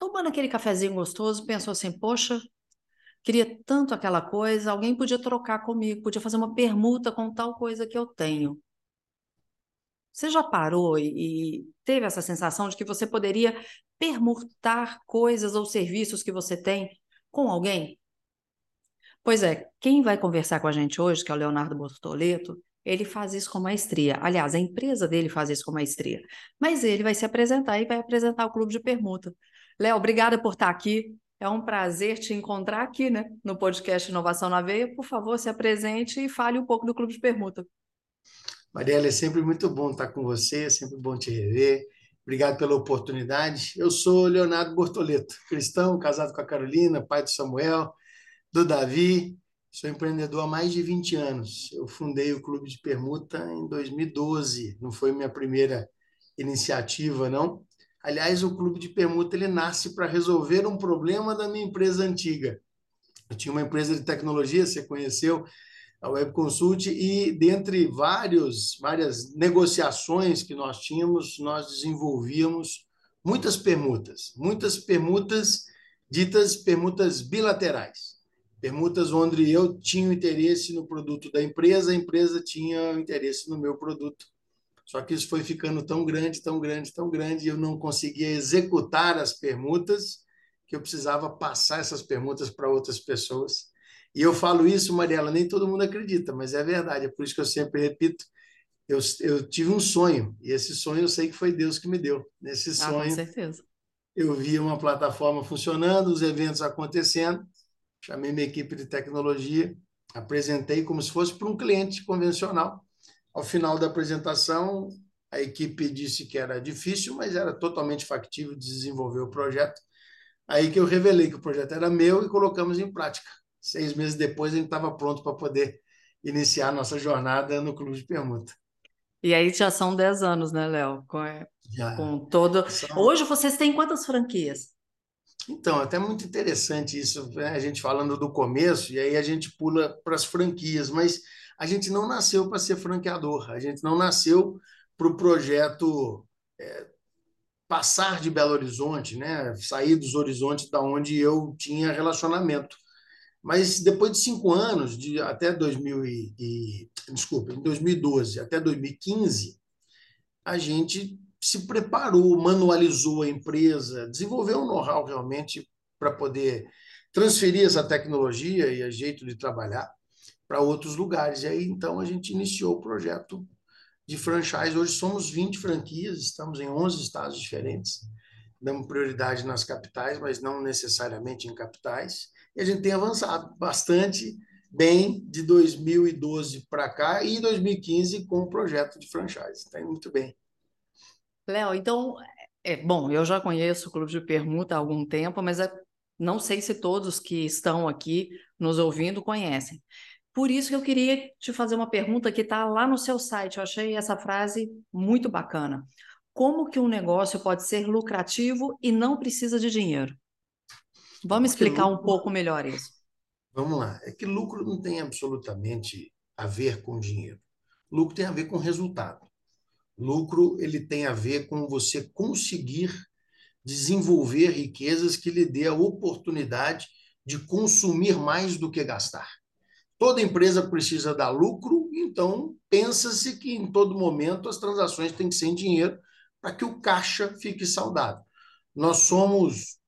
tomando aquele cafezinho gostoso pensou assim, poxa, queria tanto aquela coisa, alguém podia trocar comigo, podia fazer uma permuta com tal coisa que eu tenho. Você já parou e, teve essa sensação de que você poderia permutar coisas ou serviços que você tem com alguém? Pois é, quem vai conversar com a gente hoje, que é o Leonardo Bortoleto, ele faz isso com maestria. Aliás, a empresa dele faz isso com maestria. Mas ele vai se apresentar e vai apresentar o clube de permuta. Léo, obrigada por estar aqui. É um prazer te encontrar aqui, né, no podcast Inovação na Veia. Por favor, se apresente e fale um pouco do Clube de Permuta. Mariela, é sempre muito bom estar com você, é sempre bom te rever. Obrigado pela oportunidade. Eu sou Leonardo Bortoleto, cristão, casado com a Carolina, pai do Samuel, do Davi. Sou empreendedor há mais de 20 anos. Eu fundei o Clube de Permuta em 2012. Não foi minha primeira iniciativa, não. Aliás, o clube de permuta ele nasce para resolver um problema da minha empresa antiga. Eu tinha uma empresa de tecnologia, você conheceu, a Web Consult, e dentre vários, várias negociações que nós tínhamos, nós desenvolvíamos muitas permutas, muitas permutas ditas permutas bilaterais. Permutas onde eu tinha interesse no produto da empresa, a empresa tinha interesse no meu produto só que isso foi ficando tão grande, tão grande, tão grande, e eu não conseguia executar as permutas, que eu precisava passar essas permutas para outras pessoas. E eu falo isso, Mariela, nem todo mundo acredita, mas é verdade, é por isso que eu sempre repito. Eu, eu tive um sonho, e esse sonho eu sei que foi Deus que me deu. Nesse sonho, ah, com certeza. eu vi uma plataforma funcionando, os eventos acontecendo, chamei minha equipe de tecnologia, apresentei como se fosse para um cliente convencional ao final da apresentação, a equipe disse que era difícil, mas era totalmente factível de desenvolver o projeto. Aí que eu revelei que o projeto era meu e colocamos em prática. Seis meses depois, a gente estava pronto para poder iniciar a nossa jornada no Clube de Permuta. E aí já são dez anos, né, Léo? Com, já. com todo. São... Hoje vocês têm quantas franquias? Então, até muito interessante isso, né? a gente falando do começo, e aí a gente pula para as franquias, mas a gente não nasceu para ser franqueador, a gente não nasceu para o projeto é, passar de Belo Horizonte, né? sair dos horizontes da onde eu tinha relacionamento. Mas depois de cinco anos, de até 2000 e, e desculpa, em 2012 até 2015, a gente se preparou, manualizou a empresa, desenvolveu um know-how realmente para poder transferir essa tecnologia e a jeito de trabalhar para outros lugares. E aí, então, a gente iniciou o projeto de franchise. Hoje somos 20 franquias, estamos em 11 estados diferentes. Damos prioridade nas capitais, mas não necessariamente em capitais. E a gente tem avançado bastante bem de 2012 para cá e 2015 com o projeto de franchise. Está indo muito bem. Léo, então, é, bom, eu já conheço o Clube de Permuta há algum tempo, mas é, não sei se todos que estão aqui nos ouvindo conhecem. Por isso que eu queria te fazer uma pergunta que está lá no seu site. Eu achei essa frase muito bacana. Como que um negócio pode ser lucrativo e não precisa de dinheiro? Vamos explicar lucro... um pouco melhor isso. Vamos lá. É que lucro não tem absolutamente a ver com dinheiro. Lucro tem a ver com resultado. Lucro ele tem a ver com você conseguir desenvolver riquezas que lhe dê a oportunidade de consumir mais do que gastar. Toda empresa precisa dar lucro, então pensa-se que em todo momento as transações têm que ser em dinheiro para que o caixa fique saudável. Nós somos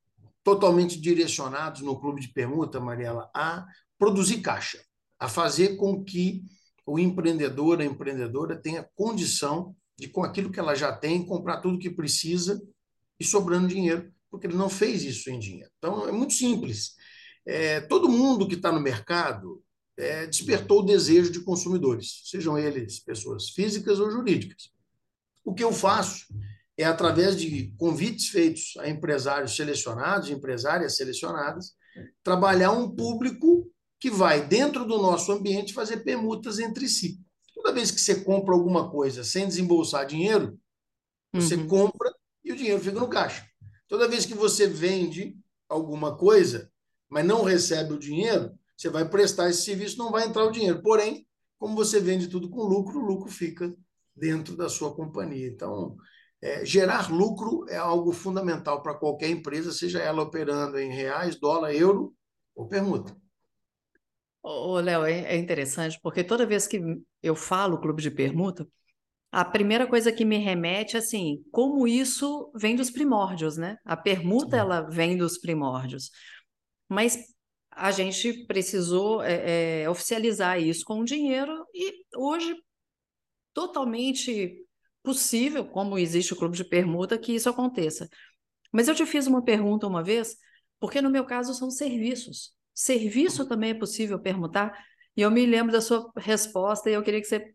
totalmente direcionados no clube de permuta, Mariela, a produzir caixa, a fazer com que o empreendedor, a empreendedora tenha condição de, com aquilo que ela já tem, comprar tudo que precisa e sobrando dinheiro, porque ele não fez isso em dinheiro. Então, é muito simples. É, todo mundo que está no mercado é, despertou o desejo de consumidores, sejam eles pessoas físicas ou jurídicas. O que eu faço é através de convites feitos a empresários selecionados, empresárias selecionadas, trabalhar um público que vai, dentro do nosso ambiente, fazer permutas entre si. Toda vez que você compra alguma coisa sem desembolsar dinheiro, você uhum. compra e o dinheiro fica no caixa. Toda vez que você vende alguma coisa, mas não recebe o dinheiro, você vai prestar esse serviço, não vai entrar o dinheiro. Porém, como você vende tudo com lucro, o lucro fica dentro da sua companhia. Então, é, gerar lucro é algo fundamental para qualquer empresa, seja ela operando em reais, dólar, euro ou permuta. Ô, Léo, é, é interessante, porque toda vez que eu falo clube de permuta, a primeira coisa que me remete, assim, como isso vem dos primórdios, né? A permuta, ela vem dos primórdios. Mas a gente precisou é, é, oficializar isso com dinheiro e hoje totalmente possível, como existe o clube de permuta, que isso aconteça. Mas eu te fiz uma pergunta uma vez, porque no meu caso são serviços. Serviço também é possível permutar? E eu me lembro da sua resposta e eu queria que você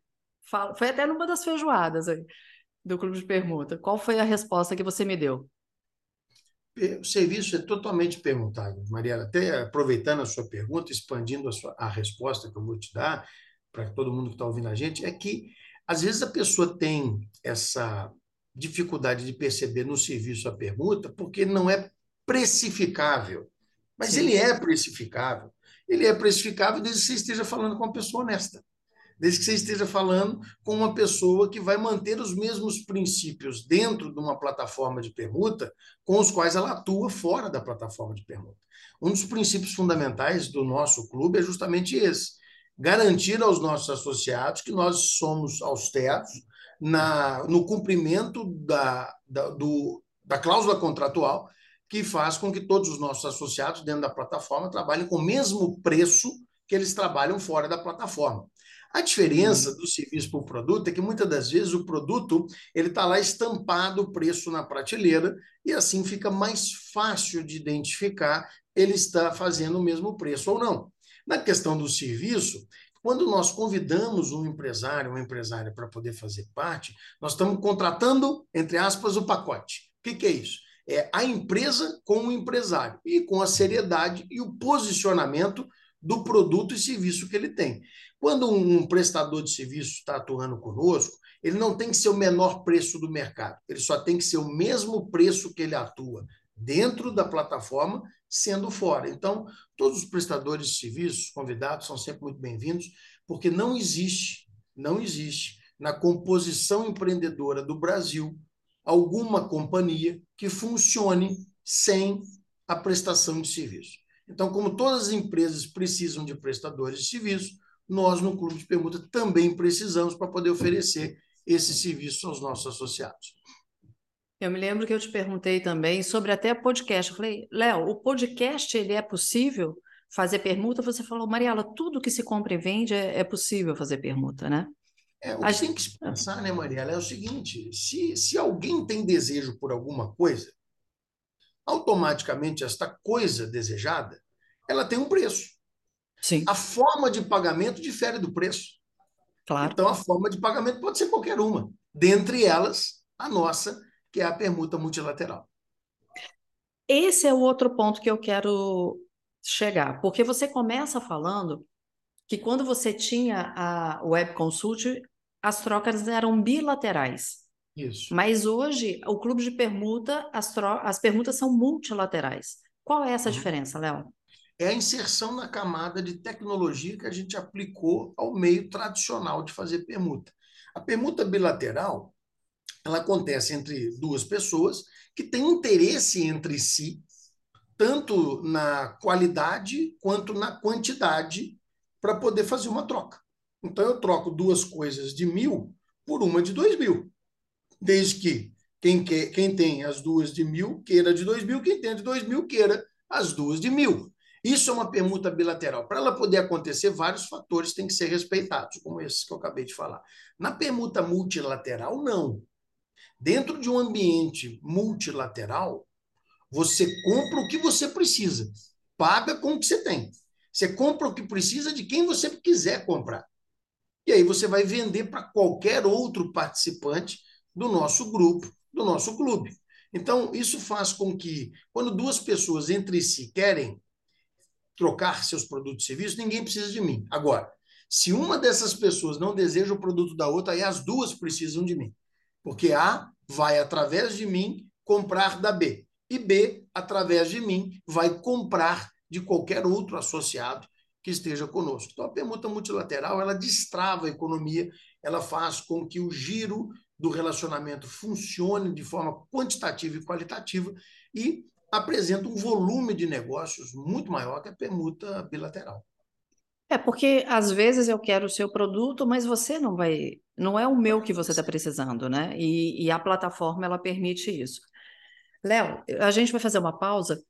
fala. Foi até numa das feijoadas aí, do clube de permuta. Qual foi a resposta que você me deu? O serviço é totalmente permutável, Mariela. Até aproveitando a sua pergunta, expandindo a, sua, a resposta que eu vou te dar para todo mundo que está ouvindo a gente, é que às vezes a pessoa tem essa dificuldade de perceber no serviço a permuta porque não é precificável. Mas Sim. ele é precificável. Ele é precificável desde que você esteja falando com uma pessoa honesta. Desde que você esteja falando com uma pessoa que vai manter os mesmos princípios dentro de uma plataforma de permuta com os quais ela atua fora da plataforma de permuta. Um dos princípios fundamentais do nosso clube é justamente esse: garantir aos nossos associados que nós somos austeros na, no cumprimento da, da, do, da cláusula contratual que faz com que todos os nossos associados dentro da plataforma trabalhem com o mesmo preço que eles trabalham fora da plataforma. A diferença do serviço para o produto é que muitas das vezes o produto ele está lá estampado o preço na prateleira e assim fica mais fácil de identificar ele está fazendo o mesmo preço ou não. Na questão do serviço, quando nós convidamos um empresário, uma empresária para poder fazer parte, nós estamos contratando, entre aspas, o pacote. O que, que é isso? é, a empresa com o empresário e com a seriedade e o posicionamento do produto e serviço que ele tem. Quando um prestador de serviço está atuando conosco, ele não tem que ser o menor preço do mercado, ele só tem que ser o mesmo preço que ele atua dentro da plataforma, sendo fora. Então, todos os prestadores de serviços convidados são sempre muito bem-vindos, porque não existe, não existe na composição empreendedora do Brasil alguma companhia que funcione sem a prestação de serviço. Então, como todas as empresas precisam de prestadores de serviço, nós no Clube de Permuta também precisamos para poder oferecer esse serviço aos nossos associados. Eu me lembro que eu te perguntei também sobre até podcast. Eu falei, Léo, o podcast ele é possível fazer permuta? Você falou, Mariela, tudo que se compra e vende é, é possível fazer permuta, né? É, o que a tem gente... que pensar, né, Mariela, é o seguinte: se, se alguém tem desejo por alguma coisa, automaticamente esta coisa desejada ela tem um preço. Sim. A forma de pagamento difere do preço. Claro. Então, a forma de pagamento pode ser qualquer uma. Dentre elas, a nossa, que é a permuta multilateral. Esse é o outro ponto que eu quero chegar, porque você começa falando que quando você tinha a Web Consult, as trocas eram bilaterais. Isso. Mas hoje, o clube de permuta, as, as permutas são multilaterais. Qual é essa uhum. diferença, Léo? É a inserção na camada de tecnologia que a gente aplicou ao meio tradicional de fazer permuta. A permuta bilateral, ela acontece entre duas pessoas que têm interesse entre si, tanto na qualidade quanto na quantidade para poder fazer uma troca. Então, eu troco duas coisas de mil por uma de dois mil. Desde que quem, quer, quem tem as duas de mil queira de dois mil, quem tem de dois mil queira as duas de mil. Isso é uma permuta bilateral. Para ela poder acontecer, vários fatores têm que ser respeitados, como esses que eu acabei de falar. Na permuta multilateral, não. Dentro de um ambiente multilateral, você compra o que você precisa, paga com o que você tem. Você compra o que precisa de quem você quiser comprar. E aí você vai vender para qualquer outro participante do nosso grupo, do nosso clube. Então, isso faz com que, quando duas pessoas entre si querem trocar seus produtos e serviços, ninguém precisa de mim. Agora, se uma dessas pessoas não deseja o produto da outra, aí as duas precisam de mim. Porque A vai, através de mim, comprar da B. E B, através de mim, vai comprar de qualquer outro associado que esteja conosco. Então, a permuta multilateral, ela destrava a economia, ela faz com que o giro do relacionamento funcione de forma quantitativa e qualitativa e apresenta um volume de negócios muito maior que a permuta bilateral. É porque às vezes eu quero o seu produto, mas você não vai, não é o meu que você está precisando, né? E, e, a plataforma ela permite isso. Léo, a gente vai fazer uma pausa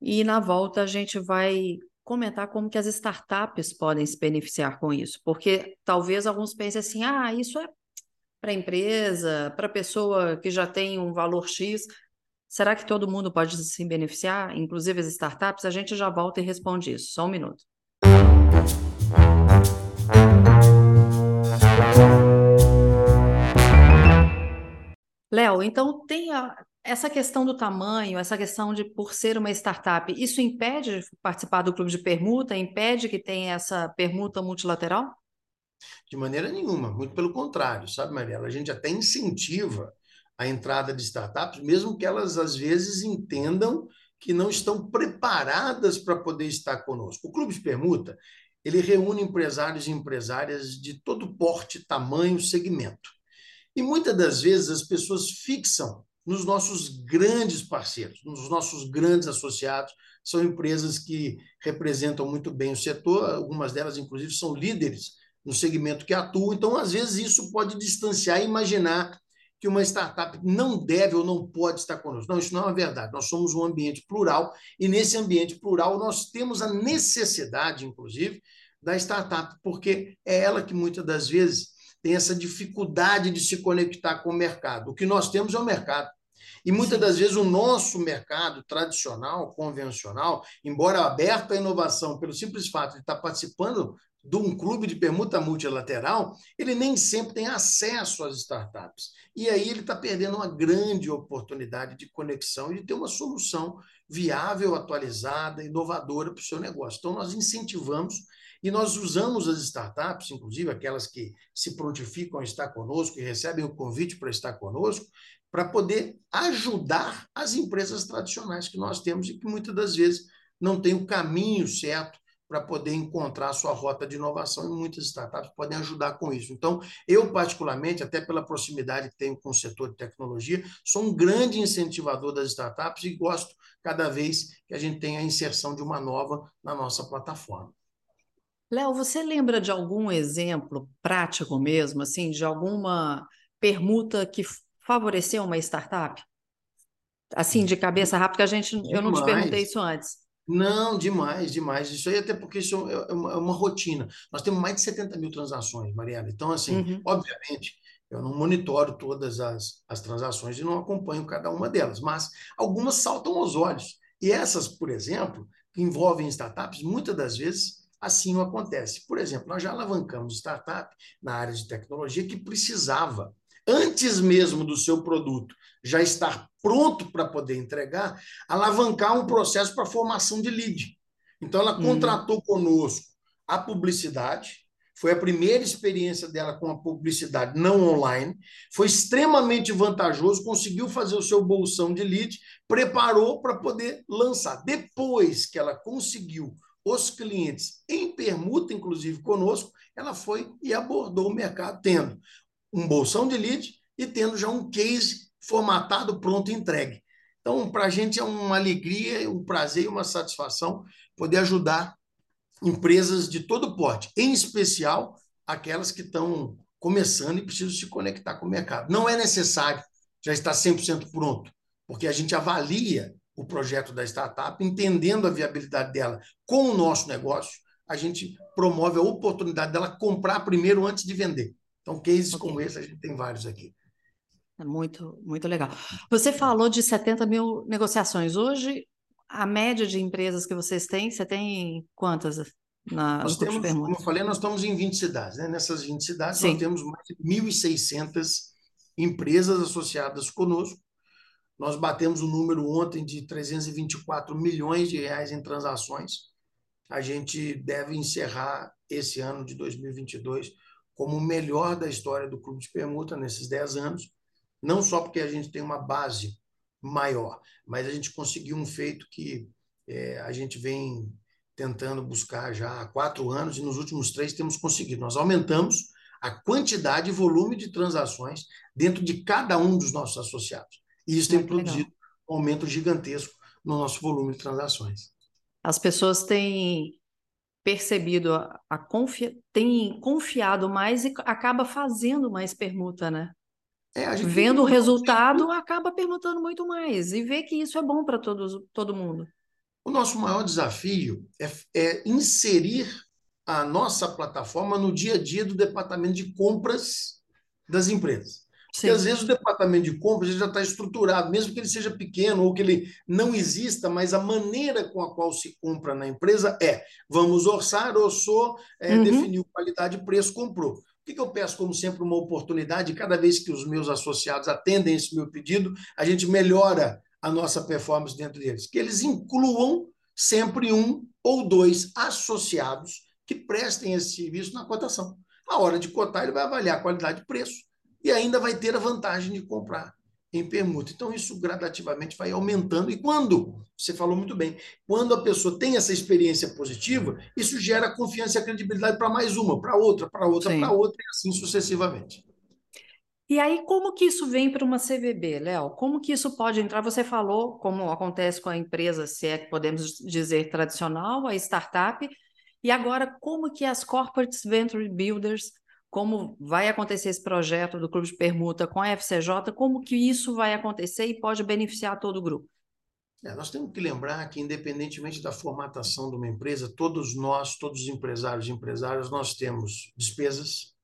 e na volta a gente vai comentar como que as startups podem se beneficiar com isso, porque talvez alguns pensem assim, ah, isso é para a empresa, para a pessoa que já tem um valor X. Será que todo mundo pode se beneficiar, inclusive as startups? A gente já volta e responde isso. Só um minuto. Léo, então tem a, essa questão do tamanho, essa questão de por ser uma startup, isso impede de participar do clube de permuta? Impede que tenha essa permuta multilateral? De maneira nenhuma, muito pelo contrário, sabe, Mariela? A gente até incentiva a entrada de startups, mesmo que elas às vezes entendam que não estão preparadas para poder estar conosco. O Clube de Permuta, ele reúne empresários e empresárias de todo porte, tamanho, segmento. E muitas das vezes as pessoas fixam nos nossos grandes parceiros, nos nossos grandes associados, são empresas que representam muito bem o setor, algumas delas, inclusive, são líderes no segmento que atuam. Então, às vezes, isso pode distanciar e imaginar que uma startup não deve ou não pode estar conosco. Não, isso não é uma verdade. Nós somos um ambiente plural e, nesse ambiente plural, nós temos a necessidade, inclusive, da startup, porque é ela que muitas das vezes tem essa dificuldade de se conectar com o mercado. O que nós temos é o mercado. E muitas das vezes o nosso mercado tradicional, convencional, embora aberto à inovação pelo simples fato de estar participando de um clube de permuta multilateral, ele nem sempre tem acesso às startups. E aí ele está perdendo uma grande oportunidade de conexão e de ter uma solução viável, atualizada, inovadora para o seu negócio. Então, nós incentivamos e nós usamos as startups, inclusive aquelas que se prontificam a estar conosco e recebem o convite para estar conosco, para poder ajudar as empresas tradicionais que nós temos e que muitas das vezes não têm o caminho certo para poder encontrar a sua rota de inovação e muitas startups podem ajudar com isso. Então, eu particularmente, até pela proximidade que tenho com o setor de tecnologia, sou um grande incentivador das startups e gosto cada vez que a gente tem a inserção de uma nova na nossa plataforma. Léo, você lembra de algum exemplo prático mesmo, assim, de alguma permuta que favoreceu uma startup? Assim, de cabeça rápida, porque a gente, eu não te perguntei isso antes. Não, demais, demais. Isso aí, até porque isso é uma, é uma rotina. Nós temos mais de 70 mil transações, Mariana. Então, assim, uhum. obviamente, eu não monitoro todas as, as transações e não acompanho cada uma delas, mas algumas saltam aos olhos. E essas, por exemplo, que envolvem startups, muitas das vezes assim não acontece. Por exemplo, nós já alavancamos startup na área de tecnologia que precisava antes mesmo do seu produto já estar pronto para poder entregar, alavancar um processo para formação de lead. Então, ela uhum. contratou conosco a publicidade, foi a primeira experiência dela com a publicidade não online, foi extremamente vantajoso, conseguiu fazer o seu bolsão de lead, preparou para poder lançar. Depois que ela conseguiu os clientes em permuta, inclusive conosco, ela foi e abordou o mercado, tendo um bolsão de lead e tendo já um case formatado, pronto, entregue. Então, para a gente é uma alegria, um prazer e uma satisfação poder ajudar empresas de todo porte, em especial aquelas que estão começando e precisam se conectar com o mercado. Não é necessário já estar 100% pronto, porque a gente avalia o projeto da startup, entendendo a viabilidade dela com o nosso negócio, a gente promove a oportunidade dela comprar primeiro antes de vender. Então, cases okay. como esse, a gente tem vários aqui. É muito, muito legal. Você falou de 70 mil negociações. Hoje, a média de empresas que vocês têm, você tem quantas na, nós temos, como eu falei, nós estamos em 20 cidades. Né? Nessas 20 cidades, Sim. nós temos mais de 1.600 empresas associadas conosco. Nós batemos o um número ontem de 324 milhões de reais em transações. A gente deve encerrar esse ano de 2022 como o melhor da história do Clube de Permuta nesses 10 anos, não só porque a gente tem uma base maior, mas a gente conseguiu um feito que é, a gente vem tentando buscar já há quatro anos e nos últimos três temos conseguido. Nós aumentamos a quantidade e volume de transações dentro de cada um dos nossos associados. E isso tem produzido legal. um aumento gigantesco no nosso volume de transações. As pessoas têm percebido a, a confia, têm confiado mais e acaba fazendo mais permuta, né? É, Vendo o resultado, acaba permutando muito mais e vê que isso é bom para todo mundo. O nosso maior desafio é, é inserir a nossa plataforma no dia a dia do departamento de compras das empresas. Porque às vezes o departamento de compras já está estruturado, mesmo que ele seja pequeno ou que ele não exista, mas a maneira com a qual se compra na empresa é: vamos orçar, orçou, é, uhum. definiu qualidade e preço, comprou. O que, que eu peço, como sempre, uma oportunidade, cada vez que os meus associados atendem esse meu pedido, a gente melhora a nossa performance dentro deles. Que eles incluam sempre um ou dois associados que prestem esse serviço na cotação. A hora de cotar, ele vai avaliar a qualidade de preço e ainda vai ter a vantagem de comprar em permuta. Então, isso gradativamente vai aumentando. E quando, você falou muito bem, quando a pessoa tem essa experiência positiva, isso gera confiança e credibilidade para mais uma, para outra, para outra, para outra, e assim sucessivamente. E aí, como que isso vem para uma CVB, Léo? Como que isso pode entrar? Você falou como acontece com a empresa, se é que podemos dizer tradicional, a startup, e agora como que as Corporate Venture Builders, como vai acontecer esse projeto do Clube de Permuta com a FCJ, como que isso vai acontecer e pode beneficiar todo o grupo? É, nós temos que lembrar que, independentemente da formatação de uma empresa, todos nós, todos os empresários e empresárias, nós temos despesas,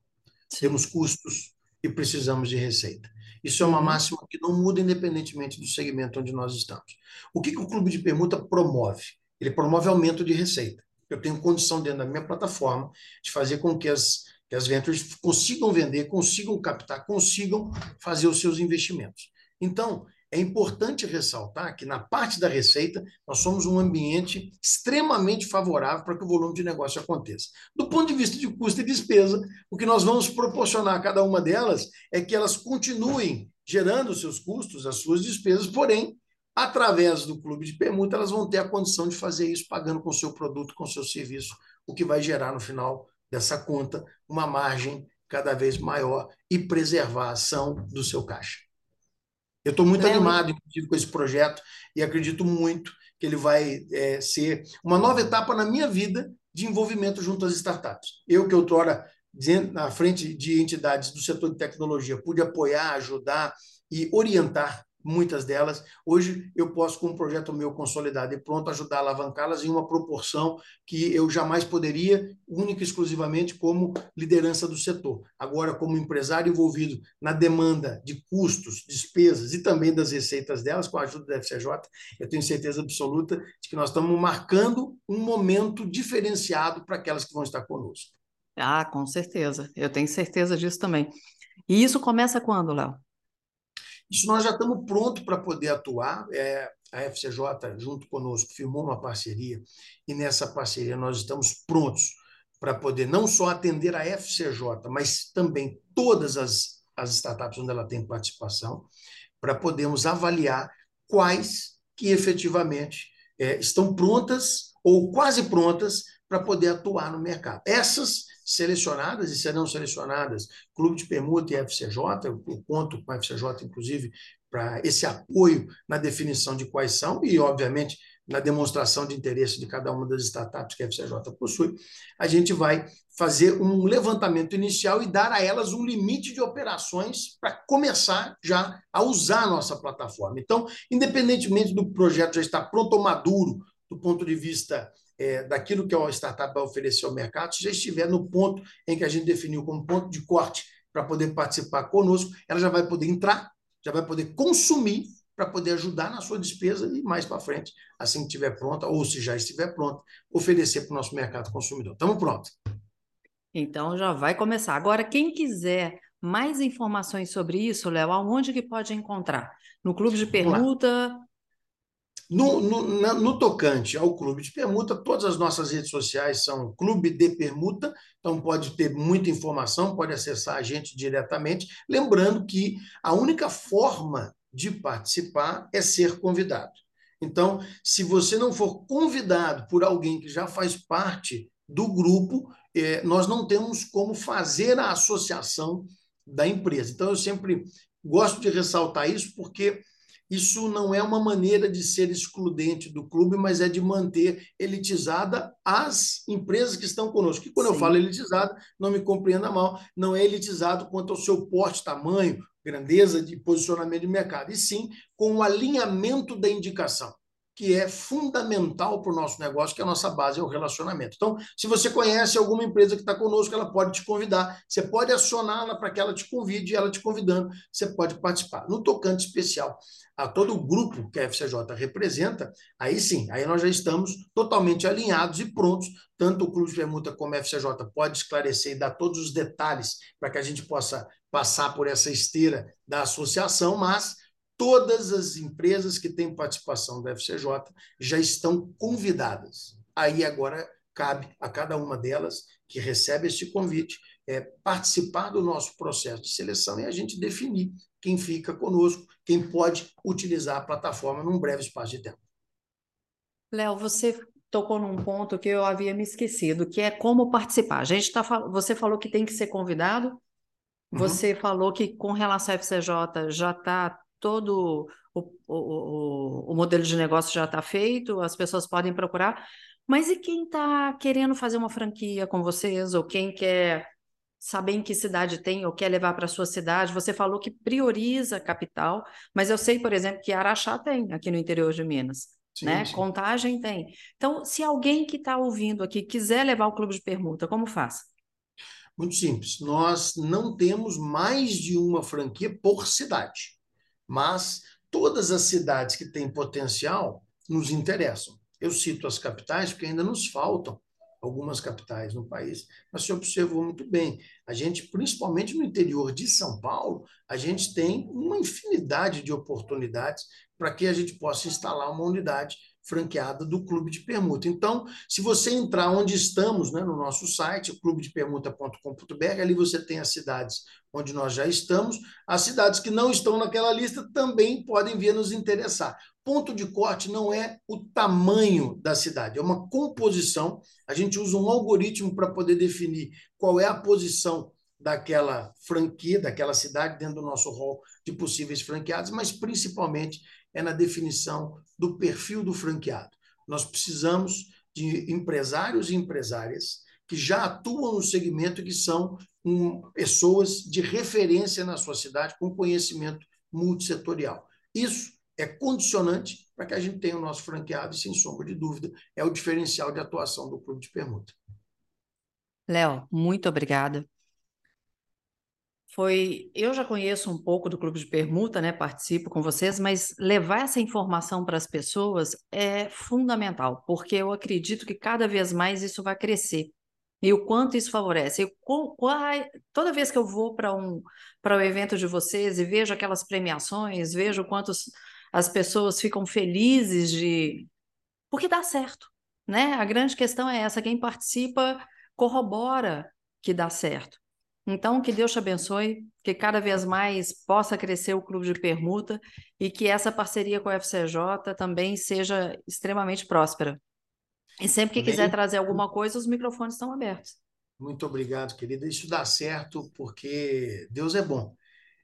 Sim. temos custos, e precisamos de receita. Isso é uma uhum. máxima que não muda independentemente do segmento onde nós estamos. O que, que o clube de permuta promove? Ele promove aumento de receita. Eu tenho condição dentro da minha plataforma de fazer com que as, que as ventures consigam vender, consigam captar, consigam fazer os seus investimentos. Então, é importante ressaltar que na parte da receita nós somos um ambiente extremamente favorável para que o volume de negócio aconteça. Do ponto de vista de custo e despesa, o que nós vamos proporcionar a cada uma delas é que elas continuem gerando seus custos, as suas despesas, porém, através do clube de permuta, elas vão ter a condição de fazer isso pagando com seu produto, com seu serviço, o que vai gerar no final dessa conta uma margem cada vez maior e preservar a ação do seu caixa. Eu estou muito animado, inclusive, com esse projeto e acredito muito que ele vai é, ser uma nova etapa na minha vida de envolvimento junto às startups. Eu, que outrora, na frente de entidades do setor de tecnologia, pude apoiar, ajudar e orientar muitas delas. Hoje eu posso, com um projeto meu consolidado e pronto, ajudar a alavancá-las em uma proporção que eu jamais poderia, única e exclusivamente como liderança do setor. Agora, como empresário envolvido na demanda de custos, despesas e também das receitas delas, com a ajuda da FCJ, eu tenho certeza absoluta de que nós estamos marcando um momento diferenciado para aquelas que vão estar conosco. Ah, com certeza. Eu tenho certeza disso também. E isso começa quando, Léo? Isso nós já estamos prontos para poder atuar. É, a FCJ, junto conosco, firmou uma parceria, e nessa parceria nós estamos prontos para poder não só atender a FCJ, mas também todas as, as startups onde ela tem participação, para podermos avaliar quais que efetivamente é, estão prontas ou quase prontas para poder atuar no mercado. Essas selecionadas e serão selecionadas Clube de Permuta e FCJ, eu conto com a FCJ, inclusive, para esse apoio na definição de quais são e, obviamente, na demonstração de interesse de cada uma das startups que a FCJ possui, a gente vai fazer um levantamento inicial e dar a elas um limite de operações para começar já a usar a nossa plataforma. Então, independentemente do projeto já estar pronto ou maduro do ponto de vista é, daquilo que a startup vai oferecer ao mercado, se já estiver no ponto em que a gente definiu como ponto de corte para poder participar conosco, ela já vai poder entrar, já vai poder consumir para poder ajudar na sua despesa e mais para frente, assim que estiver pronta, ou se já estiver pronta, oferecer para o nosso mercado consumidor. Estamos prontos. Então já vai começar. Agora, quem quiser Mais informações sobre isso, Léo, aonde que pode encontrar? No Clube de Permuta? No, no, no, tocante ao Clube de Permuta, todas as nossas redes sociais são Clube de Permuta, então pode ter muita informação, pode acessar a gente diretamente. Lembrando que a única forma de participar é ser convidado. Então, se você não for convidado por alguém que já faz parte do grupo, é, nós não temos como fazer a associação da empresa. Então, eu sempre gosto de ressaltar isso, porque isso não é uma maneira de ser excludente do clube, mas é de manter elitizada as empresas que estão conosco. E quando Sim. eu falo elitizada, não me compreenda mal, não é elitizado quanto ao seu porte, tamanho, grandeza de posicionamento de mercado, e sim com o alinhamento da indicação que é fundamental para o nosso negócio, que a nossa base, é o relacionamento. Então, se você conhece alguma empresa que está conosco, ela pode te convidar, você pode acioná-la para que ela te convide, ela te convidando, você pode participar. No tocante especial a todo o grupo que a FCJ representa, aí sim, aí nós já estamos totalmente alinhados e prontos, tanto o Clube de Permuta como a FCJ pode esclarecer e dar todos os detalhes para que a gente possa passar por essa esteira da associação, mas todas as empresas que têm participação da FCJ já estão convidadas. Aí agora cabe a cada uma delas que recebe este convite é, participar do nosso processo de seleção e a gente definir quem fica conosco, quem pode utilizar a plataforma num breve espaço de tempo. Léo, você tocou num ponto que eu havia me esquecido, que é como participar. A gente tá, você falou que tem que ser convidado, uhum. você falou que com relação à FCJ já está todo o, o, o, modelo de negócio já está feito, as pessoas podem procurar. Mas e quem está querendo fazer uma franquia com vocês, ou quem quer saber em que cidade tem ou quer levar para a sua cidade? Você falou que prioriza capital, mas eu sei, por exemplo, que Araxá tem aqui no interior de Minas. Sim, né? Sim. Contagem tem. Então, se alguém que está ouvindo aqui quiser levar o clube de permuta, como faz? Muito simples. Nós não temos mais de uma franquia por cidade mas todas as cidades que têm potencial nos interessam. Eu cito as capitais porque ainda nos faltam algumas capitais no país, mas se observou muito bem. A gente, principalmente no interior de São Paulo, a gente tem uma infinidade de oportunidades para que a gente possa instalar uma unidade franqueada do Clube de Permuta. Então, se você entrar onde estamos, né, no nosso site, clubedepermuta.com.br, ali você tem as cidades onde nós já estamos. As cidades que não estão naquela lista também podem vir nos interessar. Ponto de corte não é o tamanho da cidade, é uma composição. A gente usa um algoritmo para poder definir qual é a posição daquela franquia, daquela cidade dentro do nosso rol de possíveis franqueados, mas principalmente é na definição do perfil do franqueado. Nós precisamos de empresários e empresárias que já atuam no segmento e que são um, pessoas de referência na sua cidade com conhecimento multissetorial. Isso é condicionante para que a gente tenha o nosso franqueado e, sem sombra de dúvida, é o diferencial de atuação do Clube de Permuta. Léo, muito obrigada foi. Eu já conheço um pouco do clube de permuta, né? Participo com vocês, mas levar essa informação para as pessoas é fundamental, porque eu acredito que cada vez mais isso vai crescer. E o quanto isso favorece. Eu, toda vez que eu vou para um, para o evento de vocês e vejo aquelas premiações, vejo quantos as pessoas ficam felizes de. Porque dá certo. Né? A grande questão é essa: quem participa corrobora que dá certo. Então, que Deus te abençoe, que cada vez mais possa crescer o Clube de Permuta e que essa parceria com a FCJ também seja extremamente próspera. E sempre que Amém. quiser trazer alguma coisa, os microfones estão abertos. Muito obrigado, querida. Isso dá certo porque Deus é bom.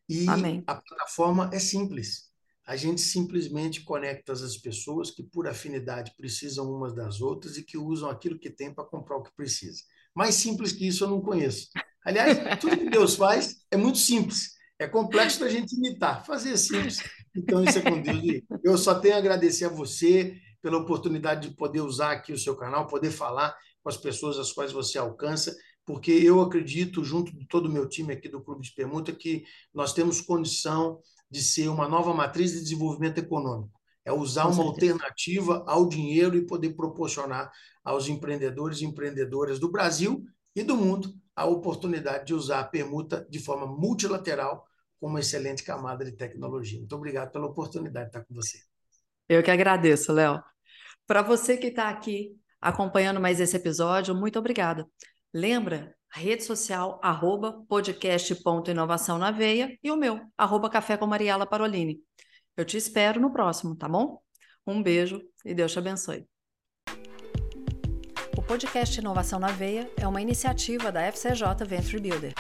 E Amém. a plataforma é simples. A gente simplesmente conecta as pessoas que, por afinidade, precisam umas das outras e que usam aquilo que tem para comprar o que precisa. Mais simples que isso eu não conheço. Aliás, tudo que Deus faz é muito simples. É complexo da gente imitar. Fazer simples. Então, isso é com Deus. Eu só tenho a agradecer a você pela oportunidade de poder usar aqui o seu canal, poder falar com as pessoas as quais você alcança, porque eu acredito, junto de todo o meu time aqui do Clube de Permuta, que nós temos condição de ser uma nova matriz de desenvolvimento econômico. É usar uma alternativa ao dinheiro e poder proporcionar aos empreendedores e empreendedoras do Brasil e do mundo a oportunidade de usar a permuta de forma multilateral com uma excelente camada de tecnologia. Muito obrigado pela oportunidade de estar com você. Eu que agradeço, Léo. Para você que está aqui acompanhando mais esse episódio, muito obrigada. Lembra, rede social, arroba podcast.inovação na veia e o meu, arroba café com Mariela Parolini. Eu te espero no próximo, tá bom? Um beijo e Deus te abençoe. Podcast Inovação na Veia é uma iniciativa da FCJ Venture Builder.